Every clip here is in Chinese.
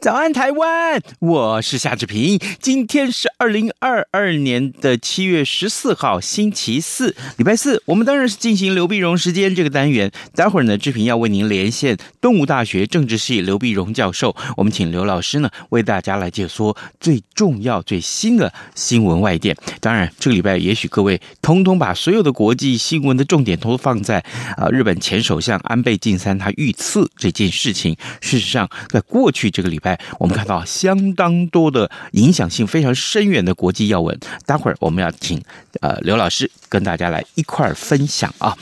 早安，台湾！我是夏志平。今天是二零二二年的七月十四号，星期四，礼拜四。我们当然是进行刘碧荣时间这个单元。待会儿呢，志平要为您连线东吴大学政治系刘碧荣教授。我们请刘老师呢为大家来解说最重要、最新的新闻外电。当然，这个礼拜也许各位通通把所有的国际新闻的重点都放在啊，日本前首相安倍晋三他遇刺这件事情。事实上，在过去这个礼拜。我们看到相当多的影响性非常深远的国际要闻，待会儿我们要请呃刘老师跟大家来一块儿分享啊。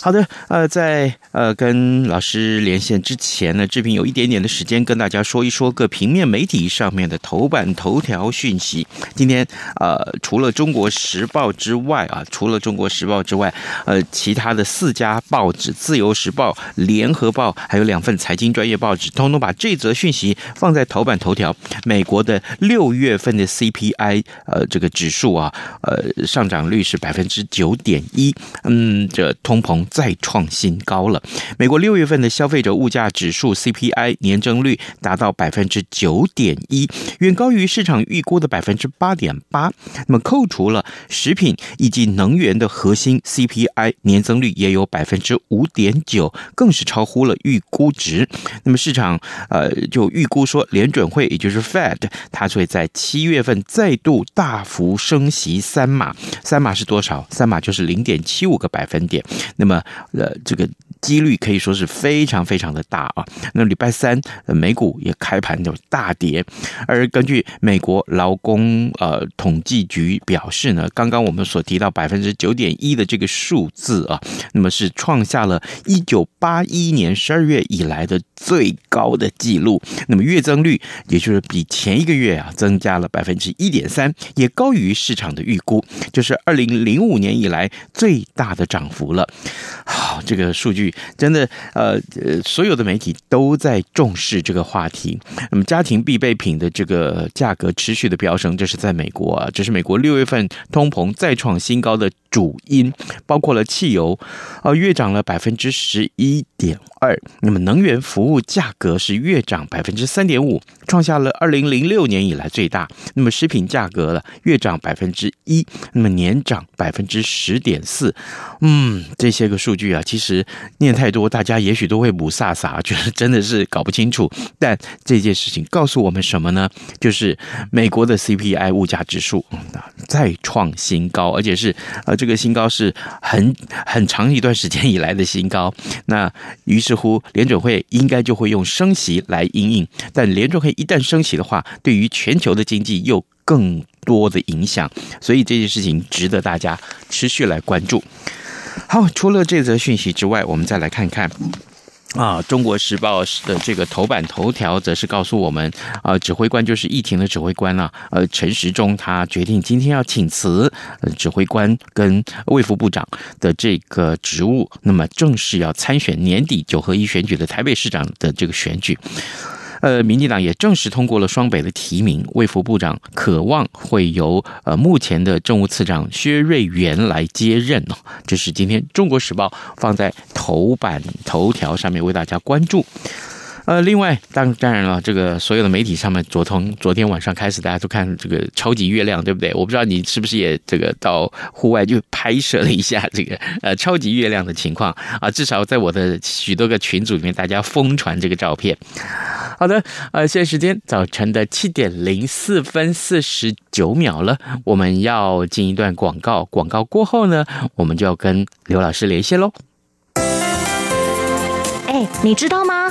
好的，呃，在呃跟老师连线之前呢，志平有一点点的时间跟大家说一说各平面媒体上面的头版头条讯息。今天呃，除了《中国时报》之外啊，除了《中国时报》之外，呃，其他的四家报纸，《自由时报》、《联合报》还有两份财经专业报纸，通通把这则讯息放在头版头条。美国的六月份的 CPI 呃这个指数啊，呃上涨率是百分之九点一，嗯，这通膨。再创新高了。美国六月份的消费者物价指数 CPI 年增率达到百分之九点一，远高于市场预估的百分之八点八。那么扣除了食品以及能源的核心 CPI 年增率也有百分之五点九，更是超乎了预估值。那么市场呃就预估说，联准会也就是 Fed，它会在七月份再度大幅升息三码。三码是多少？三码就是零点七五个百分点。那么呃，这个几率可以说是非常非常的大啊。那礼拜三，美股也开盘就大跌，而根据美国劳工呃统计局表示呢，刚刚我们所提到百分之九点一的这个数字啊，那么是创下了一九八一年十二月以来的最高的记录。那么月增率也就是比前一个月啊增加了百分之一点三，也高于市场的预估，就是二零零五年以来最大的涨幅了。好，这个数据真的，呃呃，所有的媒体都在重视这个话题。那么，家庭必备品的这个价格持续的飙升，这是在美国啊，这是美国六月份通膨再创新高的主因，包括了汽油，呃，月涨了百分之十一点二。那么，能源服务价格是月涨百分之三点五，创下了二零零六年以来最大。那么，食品价格了月涨百分之一，那么年涨百分之十点四。嗯。这些个数据啊，其实念太多，大家也许都会不飒飒，觉得真的是搞不清楚。但这件事情告诉我们什么呢？就是美国的 CPI 物价指数再创新高，而且是呃这个个新高是很很长一段时间以来的新高。那于是乎，联准会应该就会用升息来因应。但联准会一旦升息的话，对于全球的经济又更多的影响，所以这件事情值得大家持续来关注。好，除了这则讯息之外，我们再来看看啊，《中国时报》的这个头版头条，则是告诉我们呃，指挥官就是疫情的指挥官啊，呃，陈时中他决定今天要请辞，指挥官跟卫副部长的这个职务，那么正式要参选年底九合一选举的台北市长的这个选举。呃，民进党也正式通过了双北的提名，卫福部长渴望会由呃目前的政务次长薛瑞元来接任哦。这是今天《中国时报》放在头版头条上面为大家关注。呃，另外，当当然了，这个所有的媒体上面，昨从昨天晚上开始，大家都看这个超级月亮，对不对？我不知道你是不是也这个到户外就拍摄了一下这个 呃超级月亮的情况啊？至少在我的许多个群组里面，大家疯传这个照片。好的，呃，现在时间早晨的七点零四分四十九秒了，我们要进一段广告，广告过后呢，我们就要跟刘老师连线喽。哎，你知道吗？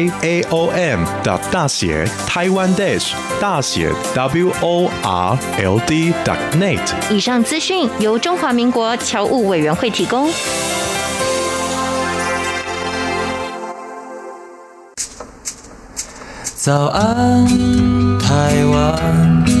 j a o m 的大写台湾 dash 大写 w o r l d dot net。以上资讯由中华民国侨务委员会提供。早安，台湾，你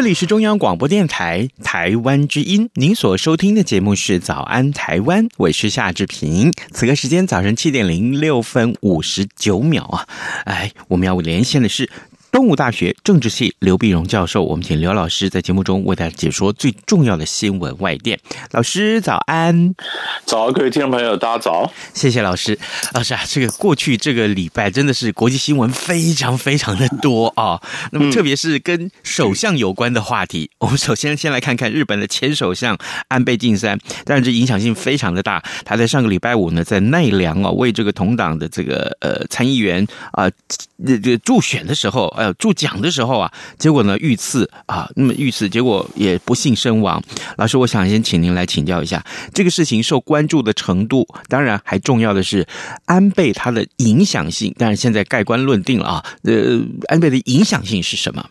这里是中央广播电台台湾之音，您所收听的节目是《早安台湾》，我是夏志平。此刻时间早晨七点零六分五十九秒啊！哎，我们要连线的是。东吴大学政治系刘碧荣教授，我们请刘老师在节目中为大家解说最重要的新闻外电。老师早安，早，各位听众朋友，大家早，谢谢老师。老师啊，这个过去这个礼拜真的是国际新闻非常非常的多啊。那么特别是跟首相有关的话题，我们首先先来看看日本的前首相安倍晋三，当然这影响性非常的大。他在上个礼拜五呢，在奈良啊，为这个同党的这个呃参议员啊这这助选的时候。呃，助讲的时候啊，结果呢遇刺啊，那么遇刺，结果也不幸身亡。老师，我想先请您来请教一下，这个事情受关注的程度，当然还重要的是安倍他的影响性。但是现在盖棺论定了啊，呃，安倍的影响性是什么？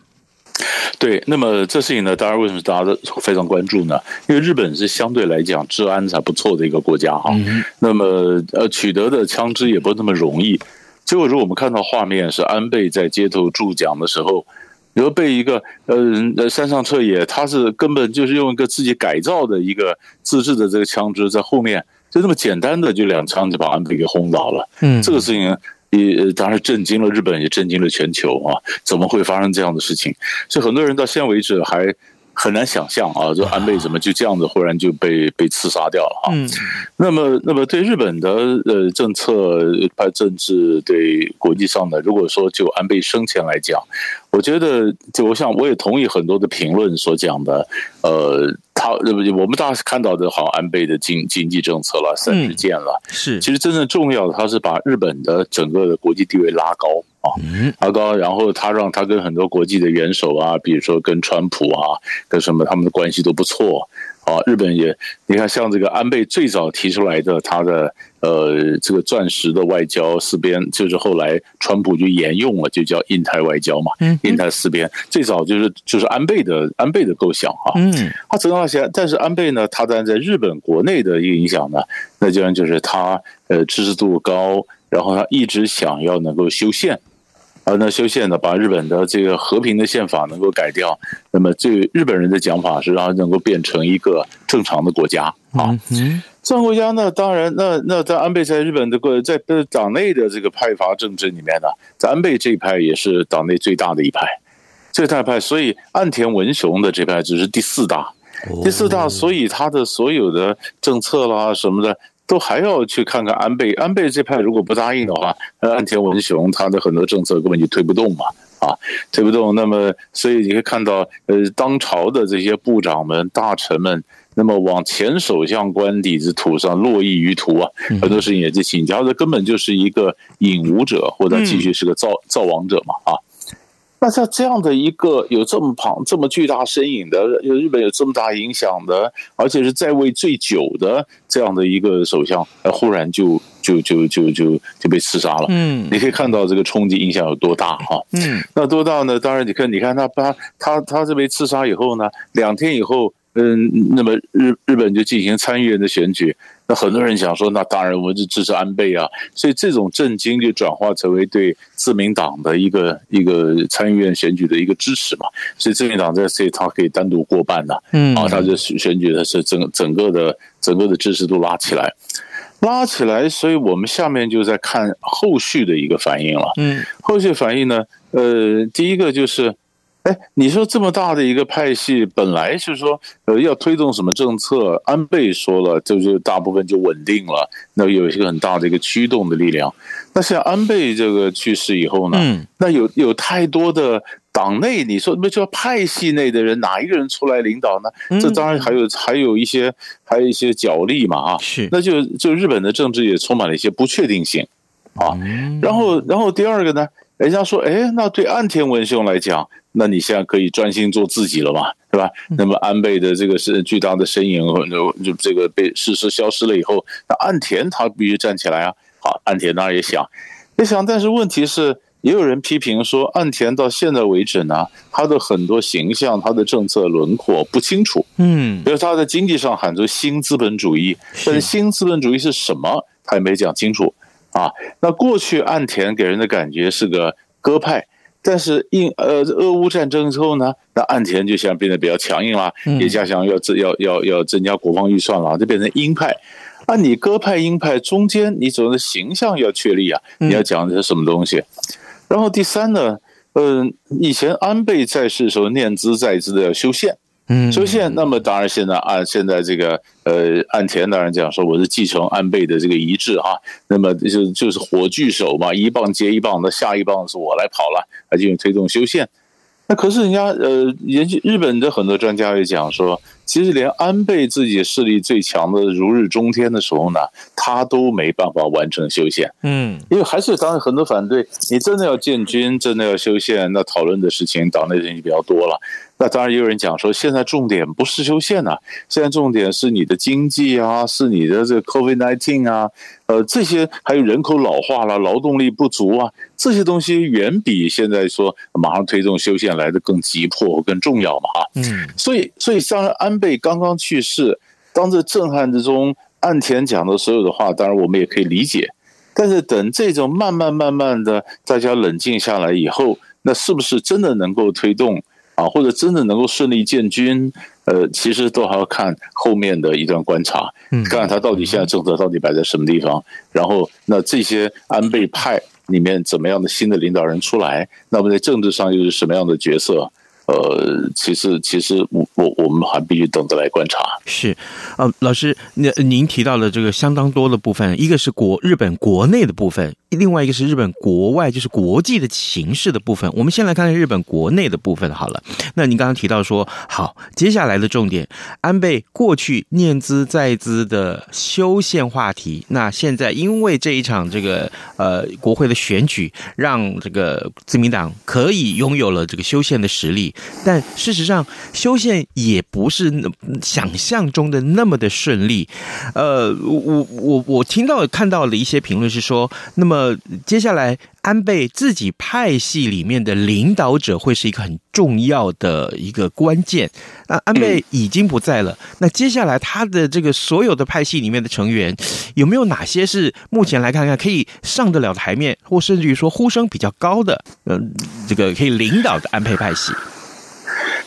对，那么这事情呢，当然为什么大家都非常关注呢？因为日本是相对来讲治安还不错的一个国家哈。嗯、那么呃，取得的枪支也不那么容易。结果，如果我们看到画面是安倍在街头助讲的时候，然后被一个呃山上彻也，他是根本就是用一个自己改造的一个自制的这个枪支在后面，就这么简单的就两枪就把安倍给轰倒了。嗯，这个事情也当然震惊了日本，也震惊了全球啊！怎么会发生这样的事情？所以很多人到现在为止还。很难想象啊，这安倍怎么就这样子忽然就被被刺杀掉了啊？嗯，那么那么对日本的呃政策、派政治、对国际上的，如果说就安倍生前来讲，我觉得就我想我也同意很多的评论所讲的，呃，他我们大家看到的好像安倍的经经济政策了，三支箭了，是其实真正重要的，他是把日本的整个的国际地位拉高。啊，拉高，然后他让他跟很多国际的元首啊，比如说跟川普啊，跟什么他们的关系都不错。啊，日本也，你看像这个安倍最早提出来的他的呃这个钻石的外交四边，就是后来川普就沿用了，就叫印太外交嘛。嗯，印太四边最早就是就是安倍的安倍的构想啊。嗯，他走到但是安倍呢，他在在日本国内的一个影响呢，那当然就是他呃支持度高，然后他一直想要能够修宪。啊，那修宪呢，把日本的这个和平的宪法能够改掉，那么这日本人的讲法是让它能够变成一个正常的国家啊。正常国家呢，当然，那那在安倍在日本的个在党内的这个派阀政治里面呢，在安倍这一派也是党内最大的一派，最大派。所以岸田文雄的这派只是第四大，第四大，所以他的所有的政策啦什么的。都还要去看看安倍，安倍这派如果不答应的话，那岸田文雄他的很多政策根本就推不动嘛，啊，推不动。那么，所以你可以看到，呃，当朝的这些部长们、大臣们，那么往前首相官邸之土上落绎于途啊，很多事情也是请教，这根本就是一个引武者，或者继续是个造造王者嘛啊。那像这样的一个有这么庞、这么巨大身影的，有日本有这么大影响的，而且是在位最久的这样的一个首相，呃忽然就就就就就就被刺杀了。嗯，你可以看到这个冲击影响有多大哈。嗯，那多大呢？当然，你看，你看他他他他这被刺杀以后呢，两天以后。嗯，那么日日本就进行参议院的选举，那很多人想说，那当然我们就支持安倍啊，所以这种震惊就转化成为对自民党的一个一个参议院选举的一个支持嘛，所以自民党在这他可以单独过半的，嗯，啊，他就选举的是整整个的整个的支持度拉起来，拉起来，所以我们下面就在看后续的一个反应了，嗯，后续反应呢，呃，第一个就是。哎，你说这么大的一个派系，本来是说呃要推动什么政策，安倍说了，就是大部分就稳定了，那有一个很大的一个驱动的力量。那像安倍这个去世以后呢，嗯，那有有太多的党内，你说那叫派系内的人，哪一个人出来领导呢？这当然还有还有一些还有一些角力嘛啊，是，那就就日本的政治也充满了一些不确定性啊。然后然后第二个呢，人家说，哎，那对岸田文雄来讲。那你现在可以专心做自己了嘛，对吧？那么安倍的这个是巨大的身影，就就这个被事实消失了以后，那岸田他必须站起来啊！好，岸田当然也想，也想，但是问题是，也有人批评说，岸田到现在为止呢，他的很多形象、他的政策轮廓不清楚。嗯，比如他在经济上喊出新资本主义，但是新资本主义是什么，他也没讲清楚啊。那过去岸田给人的感觉是个鸽派。但是印呃俄乌战争之后呢，那岸田就现在变得比较强硬了，也加强要增要要要增加国防预算了，就变成鹰派。啊，你鸽派鹰派中间，你总的形象要确立啊，你要讲的是什么东西？然后第三呢，嗯，以前安倍在世的时候念兹在兹的要修宪。嗯，修宪，那么当然现在按现在这个呃岸田当然讲说我是继承安倍的这个遗志哈，那么就就是火炬手嘛，一棒接一棒的，下一棒是我来跑了，来进行推动修宪。那可是人家呃研究日本的很多专家也讲说，其实连安倍自己势力最强的如日中天的时候呢，他都没办法完成修宪。嗯，因为还是当然很多反对，你真的要建军，真的要修宪，那讨论的事情党内人就比较多了。那当然也有人讲说，现在重点不是修宪呐，现在重点是你的经济啊，是你的这个 COVID nineteen 啊，呃，这些还有人口老化了，劳动力不足啊，这些东西远比现在说马上推动修宪来的更急迫、更重要嘛，哈。嗯，所以，所以像安倍刚刚去世，当这震撼之中，岸田讲的所有的话，当然我们也可以理解，但是等这种慢慢慢慢的大家冷静下来以后，那是不是真的能够推动？啊，或者真的能够顺利建军，呃，其实都还要看后面的一段观察，看看他到底现在政策到底摆在什么地方，然后那这些安倍派里面怎么样的新的领导人出来，那么在政治上又是什么样的角色？呃，其实其实我我我们还必须等着来观察。是，呃，老师，那您提到了这个相当多的部分，一个是国日本国内的部分，另外一个是日本国外，就是国际的形势的部分。我们先来看看日本国内的部分好了。那您刚刚提到说，好，接下来的重点，安倍过去念兹在兹的修宪话题，那现在因为这一场这个呃国会的选举，让这个自民党可以拥有了这个修宪的实力。但事实上，修宪也不是想象中的那么的顺利。呃，我我我听到看到了一些评论是说，那么呃接下来安倍自己派系里面的领导者会是一个很重要的一个关键。那安倍已经不在了，那接下来他的这个所有的派系里面的成员，有没有哪些是目前来看看可以上得了台面，或甚至于说呼声比较高的？嗯、呃，这个可以领导的安倍派系。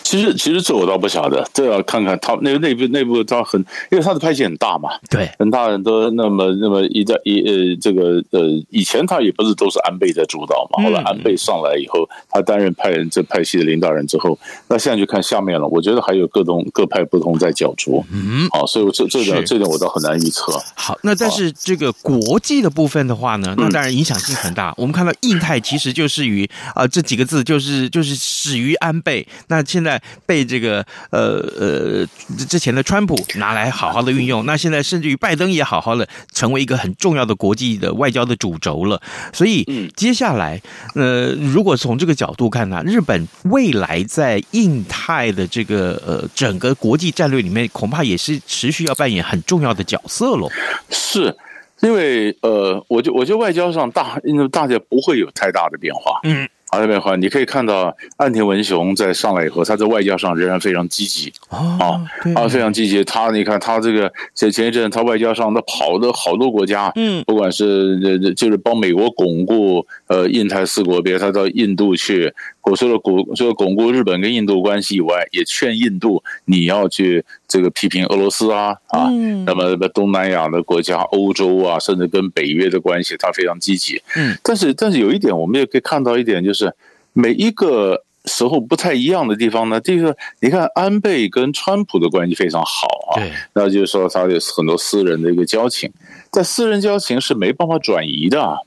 其实，其实这我倒不晓得，这要看看他那个内部内部，他很，因为他的派系很大嘛，对，很大很多。那么，那么一在一呃，这个呃，以前他也不是都是安倍在主导嘛，后来安倍上来以后，他担任派人这派系的领导人之后，那现在就看下面了。我觉得还有各种各派不同在角逐，嗯，好，所以这这点这点我倒很难预测。好，那但是这个国际的部分的话呢，那当然影响性很大。我们看到印太其实就是与啊这几个字，就是就是始于安倍，那现在。被这个呃呃之前的川普拿来好好的运用，那现在甚至于拜登也好好的成为一个很重要的国际的外交的主轴了。所以接下来，呃，如果从这个角度看呢，日本未来在印太的这个呃整个国际战略里面，恐怕也是持续要扮演很重要的角色喽。是。因为呃，我就我觉得外交上大，大家不会有太大的变化，嗯，好的变化。你可以看到岸田文雄在上来以后，他在外交上仍然非常积极，啊啊，非常积极。他你看他这个前前一阵他外交上他跑的好多国家，嗯，不管是就是帮美国巩固呃印太四国，比如他到印度去。我说了，巩除了巩固日本跟印度关系以外，也劝印度你要去这个批评俄罗斯啊啊，嗯、那么东南亚的国家、欧洲啊，甚至跟北约的关系，他非常积极。嗯，但是但是有一点，我们也可以看到一点，就是每一个时候不太一样的地方呢。第一个，你看安倍跟川普的关系非常好啊，对那就是说他有很多私人的一个交情，在私人交情是没办法转移的。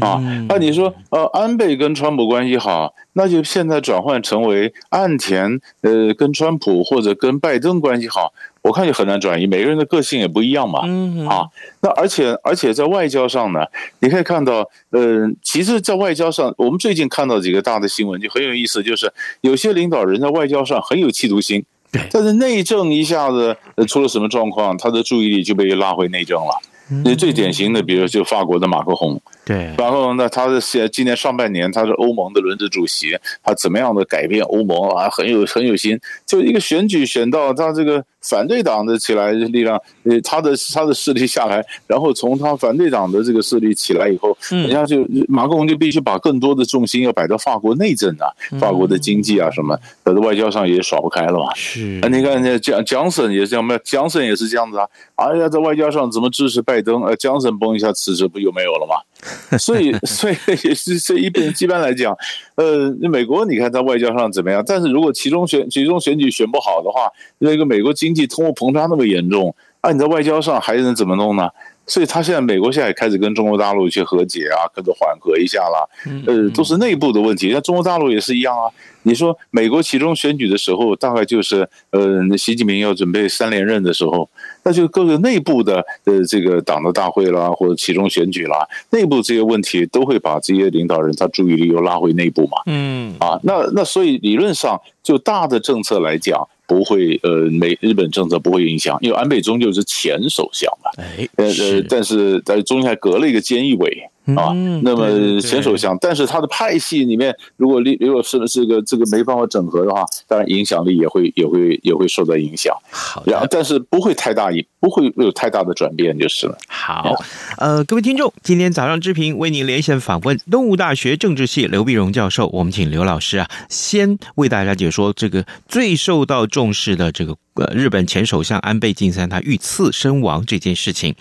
啊，那你说，呃，安倍跟川普关系好，那就现在转换成为岸田，呃，跟川普或者跟拜登关系好，我看就很难转移。每个人的个性也不一样嘛，啊，那而且而且在外交上呢，你可以看到，呃，其实，在外交上，我们最近看到几个大的新闻就很有意思，就是有些领导人在外交上很有企图心，但是内政一下子出了什么状况，他的注意力就被拉回内政了。那最典型的，比如就法国的马克宏。对，然后呢，他是现今年上半年他是欧盟的轮值主席，他怎么样的改变欧盟啊？很有很有心，就一个选举选到他这个反对党的起来力量，呃，他的他的势力下来，然后从他反对党的这个势力起来以后，人家就马克龙就必须把更多的重心要摆到法国内政啊，法国的经济啊什么，在外交上也耍不开了嘛。是，你看那蒋蒋森也是这样，没有蒋森也是这样子啊。哎呀，在外交上怎么支持拜登？呃，蒋森崩一下辞职不就没有了吗？所以，所以也是这一边一般来讲，呃，美国你看在外交上怎么样？但是如果其中选其中选举选不好的话，那个美国经济通货膨胀那么严重，啊，你在外交上还能怎么弄呢？所以他现在美国现在也开始跟中国大陆去和解啊，跟着缓和一下啦，呃，都是内部的问题。那中国大陆也是一样啊。你说美国其中选举的时候，大概就是呃，习近平要准备三连任的时候。那就各个内部的呃这个党的大会啦，或者其中选举啦，内部这些问题都会把这些领导人他注意力又拉回内部嘛。嗯啊，那那所以理论上就大的政策来讲，不会呃美日本政策不会影响，因为安倍终究是前首相嘛。哎，呃呃，但是在中间还隔了一个菅义伟。啊，那么前首相，但是他的派系里面，如果如果是这个这个没办法整合的话，当然影响力也会也会也会受到影响。好，然后但是不会太大，不会有太大的转变就是了。好，呃，各位听众，今天早上之平为您连线访问东吴大学政治系刘碧荣教授，我们请刘老师啊，先为大家解说这个最受到重视的这个。呃，日本前首相安倍晋三他遇刺身亡这件事情，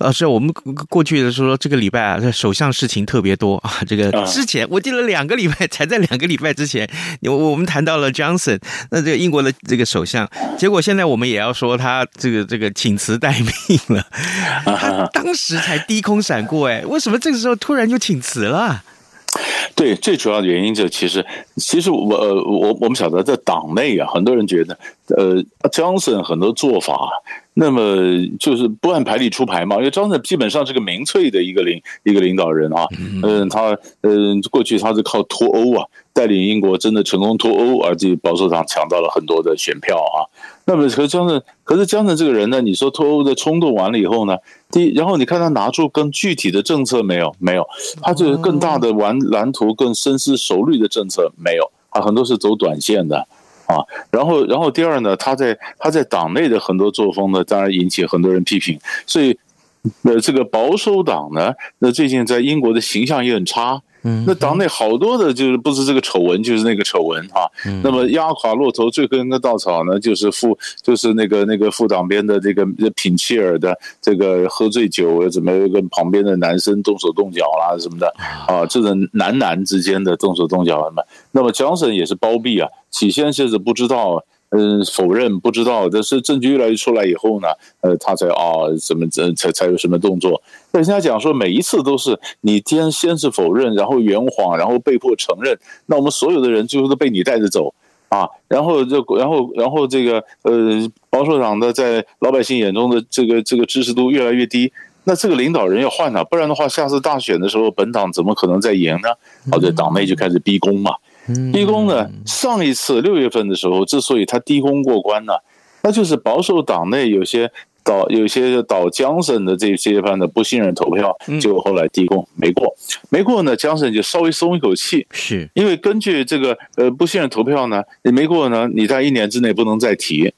老师，我们过去的时候，这个礼拜啊，首相事情特别多啊。这个之前我记得两个礼拜，才在两个礼拜之前，我我们谈到了 Johnson，那这个英国的这个首相，结果现在我们也要说他这个这个请辞待命了。他 当时才低空闪过，哎，为什么这个时候突然就请辞了？对，最主要的原因就其实，其实我呃我我们晓得在党内啊，很多人觉得，呃，Johnson 很多做法，那么就是不按牌理出牌嘛。因为 Johnson 基本上是个民粹的一个领一个领导人啊，嗯，他嗯过去他是靠脱欧啊，带领英国真的成功脱欧，而且保守党抢到了很多的选票啊。那么可是江泽，可是江泽这个人呢？你说脱欧的冲动完了以后呢？第一，然后你看他拿出更具体的政策没有？没有，他就是更大的玩蓝图、更深思熟虑的政策没有。啊，很多是走短线的啊。然后，然后第二呢，他在他在党内的很多作风呢，当然引起很多人批评。所以，呃，这个保守党呢，那最近在英国的形象也很差。那党内好多的，就是不是这个丑闻，就是那个丑闻哈。那么压垮骆驼最后一根稻草呢，就是副，就是那个那个副党鞭的这个品切尔的这个喝醉酒，怎么跟旁边的男生动手动脚啦什么的啊，这种男男之间的动手动脚什么。那么蒋森也是包庇啊，起先是不知道。嗯，否认不知道，但是证据越来越出来以后呢，呃，他才啊，怎么怎才才有什么动作？人家讲说，每一次都是你先先是否认，然后圆谎，然后被迫承认，那我们所有的人最后都被你带着走。啊，然后就然后然后这个呃保守党的在老百姓眼中的这个这个支持度越来越低，那这个领导人要换了，不然的话，下次大选的时候，本党怎么可能再赢呢？好，在党内就开始逼宫嘛，逼宫呢，上一次六月份的时候，之所以他低宫过关呢，那就是保守党内有些。倒有些倒江省的这些番的不信任投票，结果后来低宫没过，没过呢，江省就稍微松一口气，是因为根据这个呃不信任投票呢，你没过呢，你在一年之内不能再提。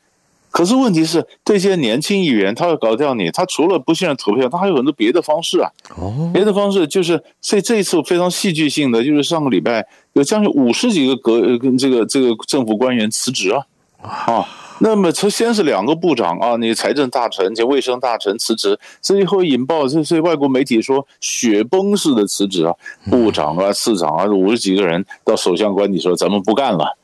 可是问题是，这些年轻议员他要搞掉你，他除了不信任投票，他还有很多别的方式啊。哦，别的方式就是，所以这一次非常戏剧性的，就是上个礼拜有将近五十几个阁跟这个这个政府官员辞职啊，啊。那么，从先是两个部长啊，你财政大臣及卫生大臣辞职，最后引爆，这些外国媒体说雪崩式的辞职啊，部长啊、市长啊，五十几个人到首相官邸说咱们不干了。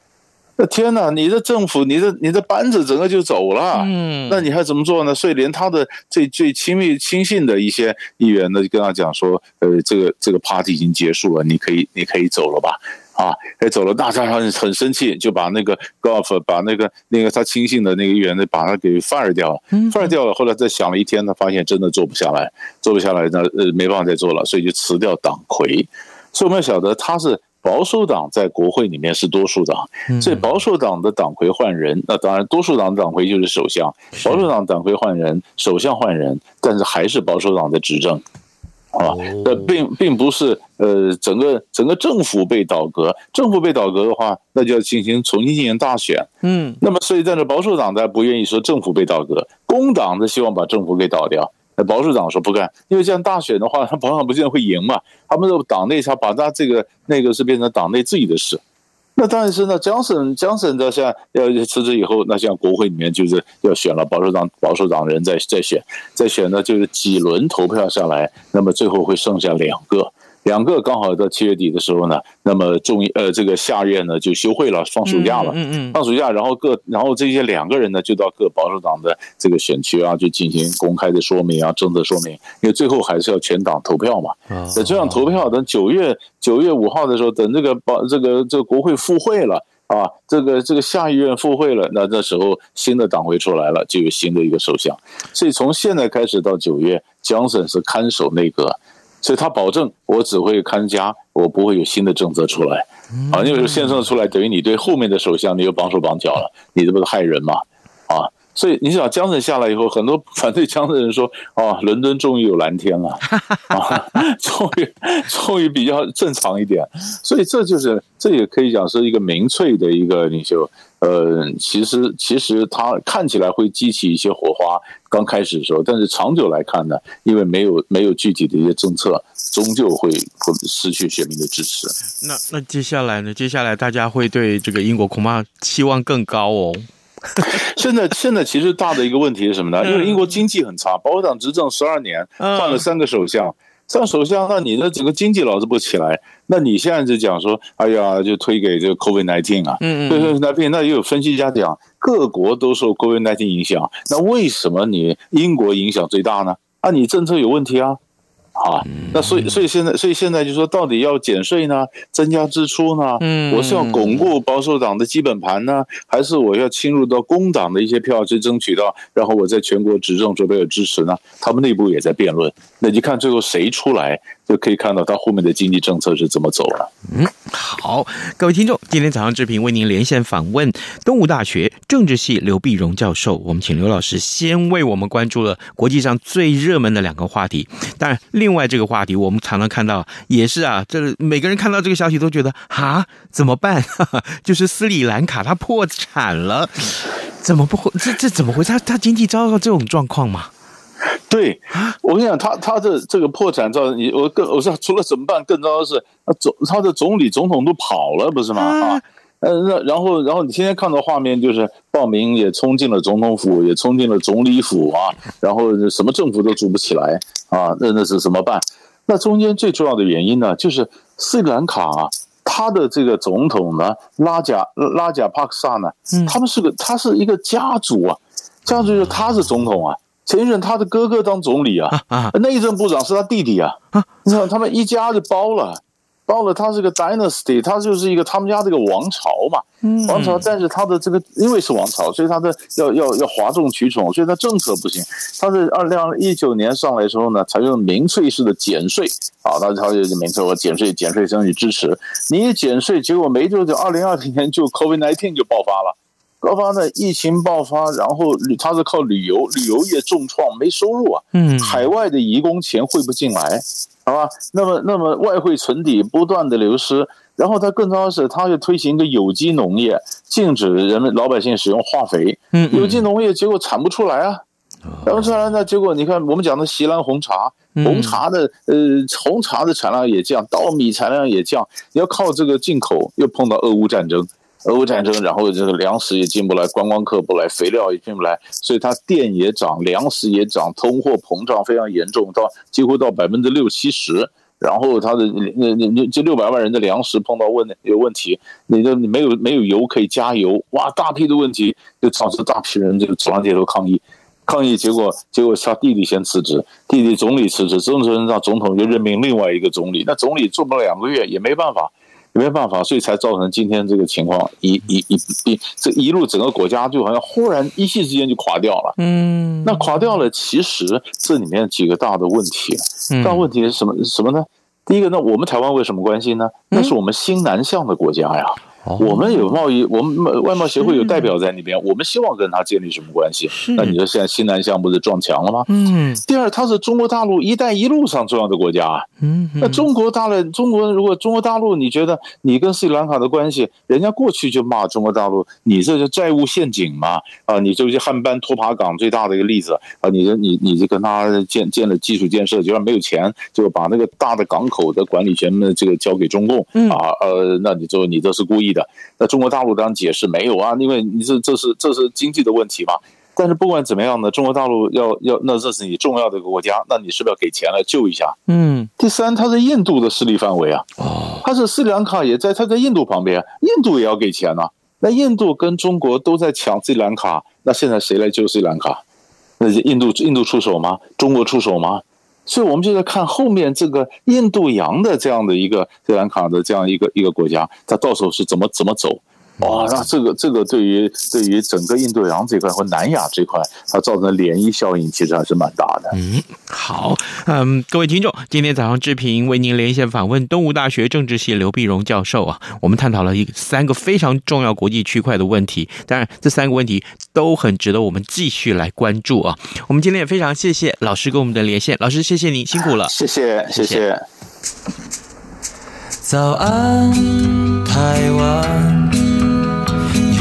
那天哪，你的政府，你的你的班子整个就走了，嗯，那你还怎么做呢？所以连他的最最亲密亲信的一些议员呢，就跟他讲说，呃，这个这个 party 已经结束了，你可以你可以走了吧。啊，哎，走了，大家很很生气，就把那个 Golf 把那个那个他亲信的那个议员呢，把他给 fire 掉了，fire 掉了。后来再想了一天，他发现真的做不下来，做不下来，那呃没办法再做了，所以就辞掉党魁。所以我们要晓得，他是保守党在国会里面是多数党，所以保守党的党魁换人，那当然多数党的党魁就是首相，保守党党魁换人，首相换人，但是还是保守党的执政。啊，那并并不是呃，整个整个政府被倒戈，政府被倒戈的话，那就要进行重新进行大选。嗯，那么所以在这保守党他不愿意说政府被倒戈，工党他希望把政府给倒掉，那保守党说不干，因为这样大选的话，他 保守党不见得会赢嘛，他们的党内他把他这个那个是变成党内自己的事。那当然是呢，江省江省的像要辞职以后，那像国会里面就是要选了保守党保守党人再再选再选呢，就是几轮投票下来，那么最后会剩下两个。两个刚好到七月底的时候呢，那么众呃这个下院呢就休会了，放暑假了，嗯嗯，放暑假，然后各然后这些两个人呢就到各保守党的这个选区啊，就进行公开的说明啊，政策说明，因为最后还是要全党投票嘛。等这样投票，等九月九月五号的时候，等这个保这个这个国会复会了啊，这个这个下议院复会了，那这时候新的党魁出来了，就有新的一个首相。所以从现在开始到九月，强生是看守内阁。所以他保证，我只会看家，我不会有新的政策出来。啊，因为现政出来，等于你对后面的首相你又绑手绑脚了，你这不是害人吗？所以你想，江省下来以后，很多反对江的人说：“哦，伦敦终于有蓝天了，啊，终于终于比较正常一点。”所以这就是，这也可以讲是一个民粹的一个领袖。呃，其实其实他看起来会激起一些火花，刚开始的时候，但是长久来看呢，因为没有没有具体的一些政策，终究会会失去选民的支持。那那接下来呢？接下来大家会对这个英国恐怕期望更高哦。现在现在其实大的一个问题是什么呢？因为英国经济很差，保守党执政十二年，换了三个首相。上首相，那你的整个经济老是不起来，那你现在就讲说，哎呀，就推给这个 COVID-19 啊，嗯嗯，COVID-19，那也有分析家讲，各国都受 COVID nineteen 影响，那为什么你英国影响最大呢？啊，你政策有问题啊。啊，那所以所以现在所以现在就说，到底要减税呢，增加支出呢？嗯，我是要巩固保守党的基本盘呢，还是我要侵入到工党的一些票去争取到，然后我在全国执政准备有支持呢？他们内部也在辩论，那你看最后谁出来？就可以看到他后面的经济政策是怎么走了。嗯，好，各位听众，今天早上志平为您连线访问东吴大学政治系刘碧荣教授。我们请刘老师先为我们关注了国际上最热门的两个话题。当然，另外这个话题我们常常看到也是啊，这每个人看到这个消息都觉得啊，怎么办？就是斯里兰卡它破产了，怎么不会？这这怎么回事？它它经济遭到这种状况吗？对，我跟你讲，他他的这个破产造成你，我更我说除了怎么办，更糟的是，总他的总理总统都跑了，不是吗？啊，呃，那然后然后你天天看到画面，就是报名也冲进了总统府，也冲进了总理府啊，然后什么政府都组不起来啊，那那是怎么办？那中间最重要的原因呢，就是斯里兰卡啊，他的这个总统呢，拉贾拉贾帕克萨呢，他们是个他是一个家族啊，家族就是他是总统啊。前一任他的哥哥当总理啊，内政部长是他弟弟啊，你知道他们一家就包了，包了他是个 dynasty，他就是一个他们家这个王朝嘛，王朝。但是他的这个因为是王朝，所以他的要要要哗众取宠，所以他政策不行。他在二零一九年上来的时候呢，采用民粹式的减税啊，他他就民粹我减税减税，相当于支持你一减税，结果没多久，二零二零年就 COVID nineteen 就爆发了，爆发呢疫情爆发，然后他是靠旅游旅游业重创，没收入啊，嗯，海外的移工钱汇不进来。好吧，那么那么外汇存底不断的流失，然后他更重要的是，他又推行一个有机农业，禁止人们老百姓使用化肥。嗯，有机农业结果产不出来啊，产不出来呢，结果你看我们讲的锡兰红茶，红茶的呃红茶的产量也降，稻米产量也降，你要靠这个进口，又碰到俄乌战争。俄乌战争，然后这个粮食也进不来，观光客不来，肥料也进不来，所以它电也涨，粮食也涨，通货膨胀非常严重，到几乎到百分之六七十。然后它的那那那这六百万人的粮食碰到问有问题，你的你没有没有油可以加油，哇，大批的问题就导致大批人就走上街头抗议，抗议结果结果他弟弟先辞职，弟弟总理辞职，总理让总统就任命另外一个总理，那总理做不了两个月也没办法。没办法，所以才造成今天这个情况，一一一一这一路整个国家就好像忽然一夕之间就垮掉了。嗯，那垮掉了，其实这里面几个大的问题，大问题是什么？什么呢？第一个，那我们台湾为什么关心呢？那是我们新南向的国家呀。我们有贸易，我们外贸协会有代表在那边，我们希望跟他建立什么关系？那你说现在西南向不是撞墙了吗？嗯。第二，它是中国大陆“一带一路”上重要的国家啊。嗯。那中国大陆，中国如果中国大陆，你觉得你跟斯里兰卡的关系，人家过去就骂中国大陆，你这是债务陷阱嘛？啊，你就是汉班托帕港最大的一个例子啊，你这你你就跟他建建了基础建设，结果没有钱，就把那个大的港口的管理权呢，这个交给中共啊，呃，那你就你这是故意。的那中国大陆当然解释没有啊，因为你这这是这是经济的问题嘛。但是不管怎么样呢，中国大陆要要那这是你重要的一个国家，那你是不是要给钱来救一下？嗯。第三，它是印度的势力范围啊，哦，它是斯里兰卡也在，它在印度旁边，印度也要给钱啊。那印度跟中国都在抢斯里兰卡，那现在谁来救斯里兰卡？那是印度印度出手吗？中国出手吗？所以，我们就在看后面这个印度洋的这样的一个斯里兰卡的这样一个一个国家，它到时候是怎么怎么走？哇，那这个这个对于对于整个印度洋这块或南亚这块，它造成的涟漪效应其实还是蛮大的。嗯，好，嗯，各位听众，今天早上志平为您连线访问东吴大学政治系刘碧荣教授啊，我们探讨了一三个非常重要国际区块的问题，当然这三个问题都很值得我们继续来关注啊。我们今天也非常谢谢老师跟我们的连线，老师谢谢您辛苦了，谢谢谢谢。早安，台湾。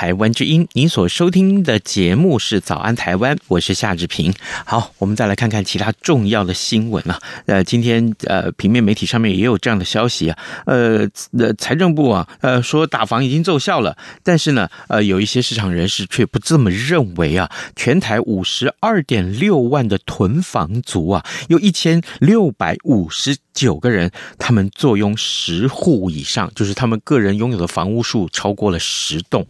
台湾之音，您所收听的节目是《早安台湾》，我是夏志平。好，我们再来看看其他重要的新闻啊。呃，今天呃，平面媒体上面也有这样的消息啊。呃，呃，财政部啊，呃，说打房已经奏效了，但是呢，呃，有一些市场人士却不这么认为啊。全台五十二点六万的囤房族啊，有一千六百五十九个人，他们坐拥十户以上，就是他们个人拥有的房屋数。超过了十栋，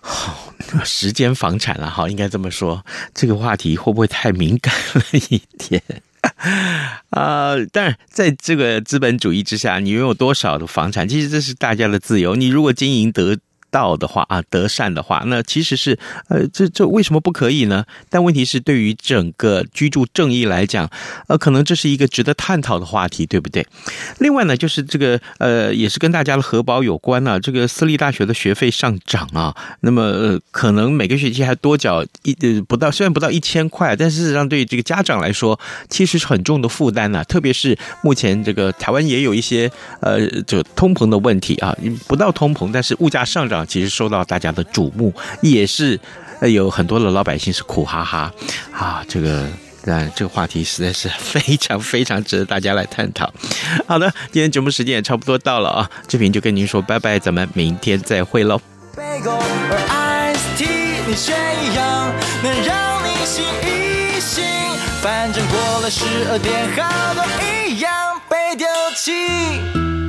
好，时间房产了，好，应该这么说。这个话题会不会太敏感了一点？啊、呃，但是在这个资本主义之下，你拥有多少的房产，其实这是大家的自由。你如果经营得道的话啊，德善的话，那其实是呃，这这为什么不可以呢？但问题是，对于整个居住正义来讲，呃，可能这是一个值得探讨的话题，对不对？另外呢，就是这个呃，也是跟大家的荷包有关啊。这个私立大学的学费上涨啊，那么呃，可能每个学期还多缴一呃不到，虽然不到一千块，但事实上对于这个家长来说，其实是很重的负担呐。特别是目前这个台湾也有一些呃，就通膨的问题啊，不到通膨，但是物价上涨。其实受到大家的瞩目，也是有很多的老百姓是苦哈哈啊。这个，但这个话题实在是非常非常值得大家来探讨。好的，今天节目时间也差不多到了啊，志平就跟您说拜拜，咱们明天再会喽。反正过了十二点，好多一样被丢弃。